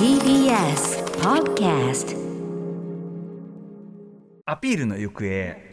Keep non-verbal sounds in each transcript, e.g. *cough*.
TBS Podcast アピールの行方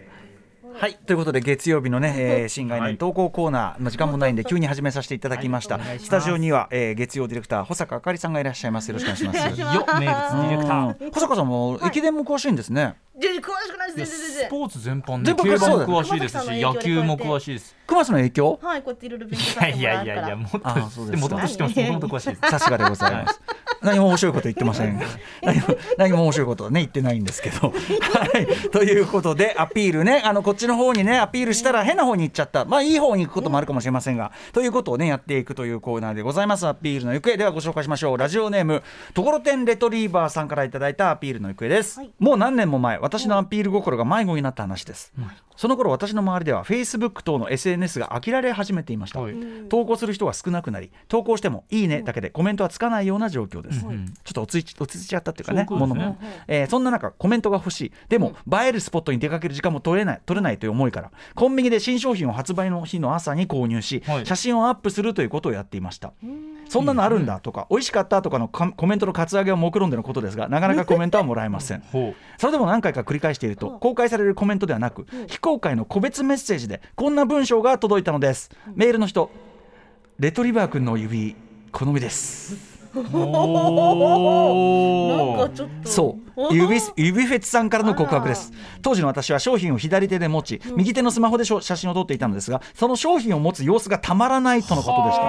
はい。ということで月曜日のね、えー新概念投稿コーナー、まあ時間もないんで急に始めさせていただきました、スタジオには、えー月曜ディレクター保坂あかりさんがいらっしゃいます。よろしくお願いします。よ名物ディレクター。うん保坂さんも駅伝も詳しいんですね、全然詳しくないです。全然全然スポーツ全般で競馬も詳しいですし野球も詳しいです。熊須の影響？はいこうやっていろいろ勉強いさせてもやいやいら。うからやいやもっともともと知ってます。もともと詳しいです。さすがでございます。何も面白いこと言ってません。*laughs* 何も何も面白いことはね言ってないんですけど。*laughs* はい。ということでアピールねあのこっちの方にねアピールしたら変な方に行っちゃった。まあいい方に行くこともあるかもしれませんが、ということをねやっていくというコーナーでございます。アピールの行方ではご紹介しましょう。ラジオネームところてんレトリーバーさんからいただいたアピールの行方です。もう何年も前私のアピール心が迷子になった話です。その頃私の周りでは Facebook 等の SNS が飽きられ始めていました。はい投稿する人が少なくなり投稿しても「いいね」だけでコメントはつかないような状況です、うんちょっと落ち着い落ち着いちゃったっていうかねも。のも、えーそんな中コメントが欲しい。でも、映えるスポットに出かける時間も取れない取れないという思いから。コンビニで新商品を発売の日の朝に購入し、はい。写真をアップするということをやっていました。そんなのあるんだとか、美味しかったとかのかコメントのカツアゲを目論んでのことですがなかなかコメントはもらえません。ほそれでも何回か繰り返していると公開されるコメントではなく非公開の個別メッセージでこんな文章が届いたのです。メールの人レトリバー君の指好みです。うなんおかちょっと。そう。指指フェチさんからの告白です。当時の私は商品を左手で持ち右手のスマホで写真を撮っていたのですがその商品を持つ様子がたまらないとのことでした。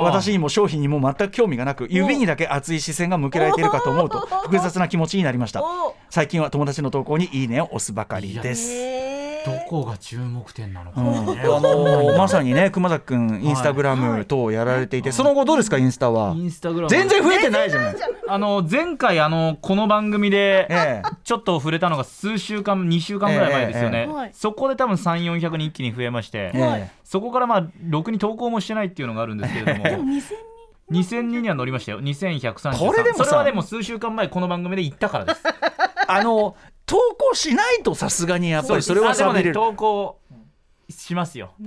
私にも商品にも全く興味がなく指にだけ熱い視線が向けられているかと思うと *laughs* 複雑な気持ちになりました。お最近は友達の投稿にいいねを押すばかりです。へどこが注目点なのかうん。ねあのーまさにね熊崎君インスタグラム等をやられていて、その後どうですかインスタは？インスタグラム。全然増えてないじゃないあの前回あのこの番組でええ。ちょっと触れたのが数週間2週間ぐらい前ですよええね、ええはい。そこで多分3400に一気に増えまして、ええ。そこからまあろくに投稿もしてないっていうのがあるんですけれども。でも2000 2000人には乗りましたよ。2133これでもさそれはでも数週間前この番組で言ったからです。あの投稿しないとさすがにやっぱりそれはあでもね喋れる、投稿しますよ。*laughs*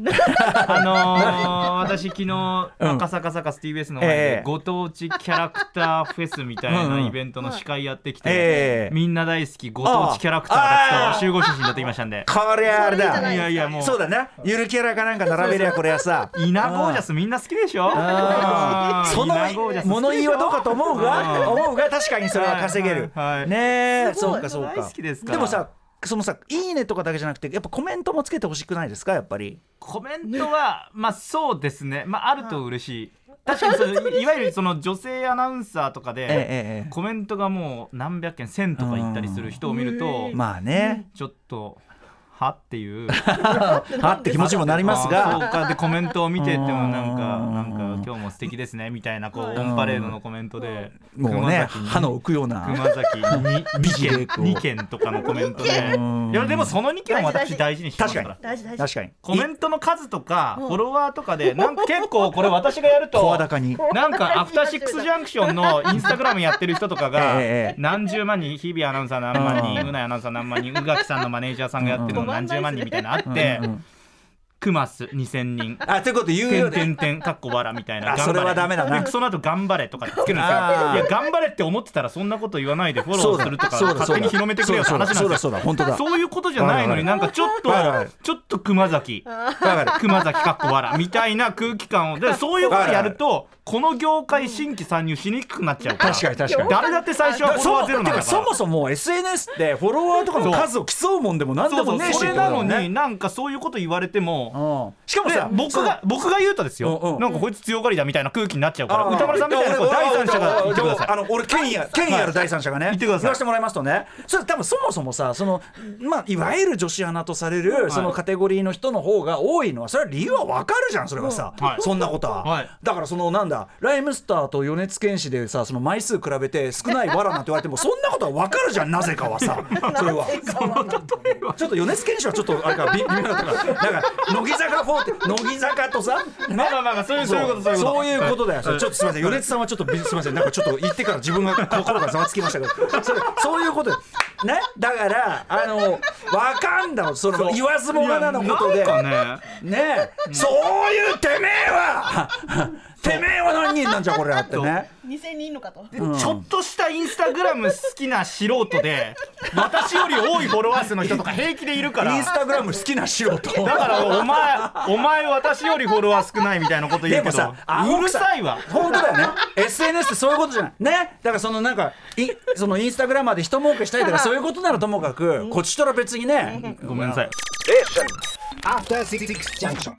あのー、私昨日うん。赤坂サカス TBS の前えでえご当地キャラクターフェスみたいなんイベントの司会やってきて、ええ。みんな大好きご当地キャラクターたちと集合写真撮ってきましたんで。こりゃあれだ。それいやいやもう。そうだな。ゆるキャラかなんか並べりゃこれはさ。イナゴージャスみんな好きでしょ？その物言いはどうかと思うがうん思うが確かにそれは稼げる、はいはいねえ。すごい。うそかそうか。大好きですから。もさそのさ「いいね」とかだけじゃなくてやっぱコメントもつけてほしくないですか？やっぱり。コメントはまあそうですね。まああると嬉しい。確かにそのいい。わゆるその女性アナウンサーとかで、ええええコメントがもう何百件1000とかいったりする人を見ると、うん。まあね、ちょっとはっていう。*laughs* はって気持ちもなりますあが。そうか。でコメントを見ててもなんかうん。なんか今日も素敵ですね。みたいなこううんオンパレードのコメントでもうね熊崎に歯の浮くような。熊崎に *laughs* 美2件人こう2件とかのコメントで。うん。いやでもその2件は私大事にしてますから。確かに。コメントの数とかうん。フォロワーとかでなんか結構これ私がやると *laughs* 声高に。なんかアフターシックスジャンクションのインスタグラムやってる人とかがええ何十万人日々アナウンサー何万人うなやアナウンサー何万人宇垣さんのマネージャーさんがやってるの何十万人みたいなのあってクマス2000人。あということ言うてんよね。てんてんかっこわらみたいな。あそれはダメだな。でその後頑張れとかつけるんですよ。いや頑張れって思ってたらそんなこと言わないでフォローするとか勝手に広めてくれよって話そうだなんですよそうだそうだ本当だ。そういうことじゃないのになんかちょっとはいはい。ちょっと熊崎。熊崎かっこわらみたいな空気感を。でそういうことやるとこの業界新規参入しにくくなっちゃうから。確かに確かに。誰だって最初はフォロワーゼロだから。*laughs* そもそも SNS ってフォロワーとかの数を競うもんでも何でもねえし。それなのになんかそういうこと言われても。うん。しかもでさ僕が僕が言うとですよ、なんかこいつ強がりだみたいな空気になっちゃうから。歌丸さんみたいな第三者が言ってください。あの俺権威ある第三者がね言ってください。言わせてもらいますとね。それ多分そもそもさそのまあいわゆる女子アナとされるそのカテゴリーの人の方が多いのはそれは理由はわかるじゃんそれはさ、はい。そんなことは、はい。だからそのなんだライムスターと米津玄師でさその枚数比べて少ないわらなんて言われてもそんなことはわかるじゃんなぜかはさ。*laughs* それは。ちょっと米津玄師はちょっとあれか微微妙だったからなんか乃木坂4って乃木坂とさまあまあまあまあそういうそう。いうことそういうこと。そういうことだよ、ちょっとすみません。米津さんはちょっとびすみません。なんかちょっと言ってから自分が心がざわつきましたけど。それそういうこと。でね？だからあのわかんだその言わずもがなのことで。いやなんかね。ね？そういうてめえはてめえは何人なんじゃこれってね。2000人いんのかと。でちょっとしたインスタグラム好きな素人で *laughs* 私より多いフォロワー数の人とか平気でいるから。インスタグラム好きな素人。だからお前お前私よりフォロワー少ないみたいなこと言うけどでもさあうるさいわ。本当だよね。SNS ってそういうことじゃない。ね？だからそのなんかいそのインスタグラマーで人儲けしたいとか *laughs* そういうことならともかくこっちとら別にね。ごめんなさい。After Six Junction.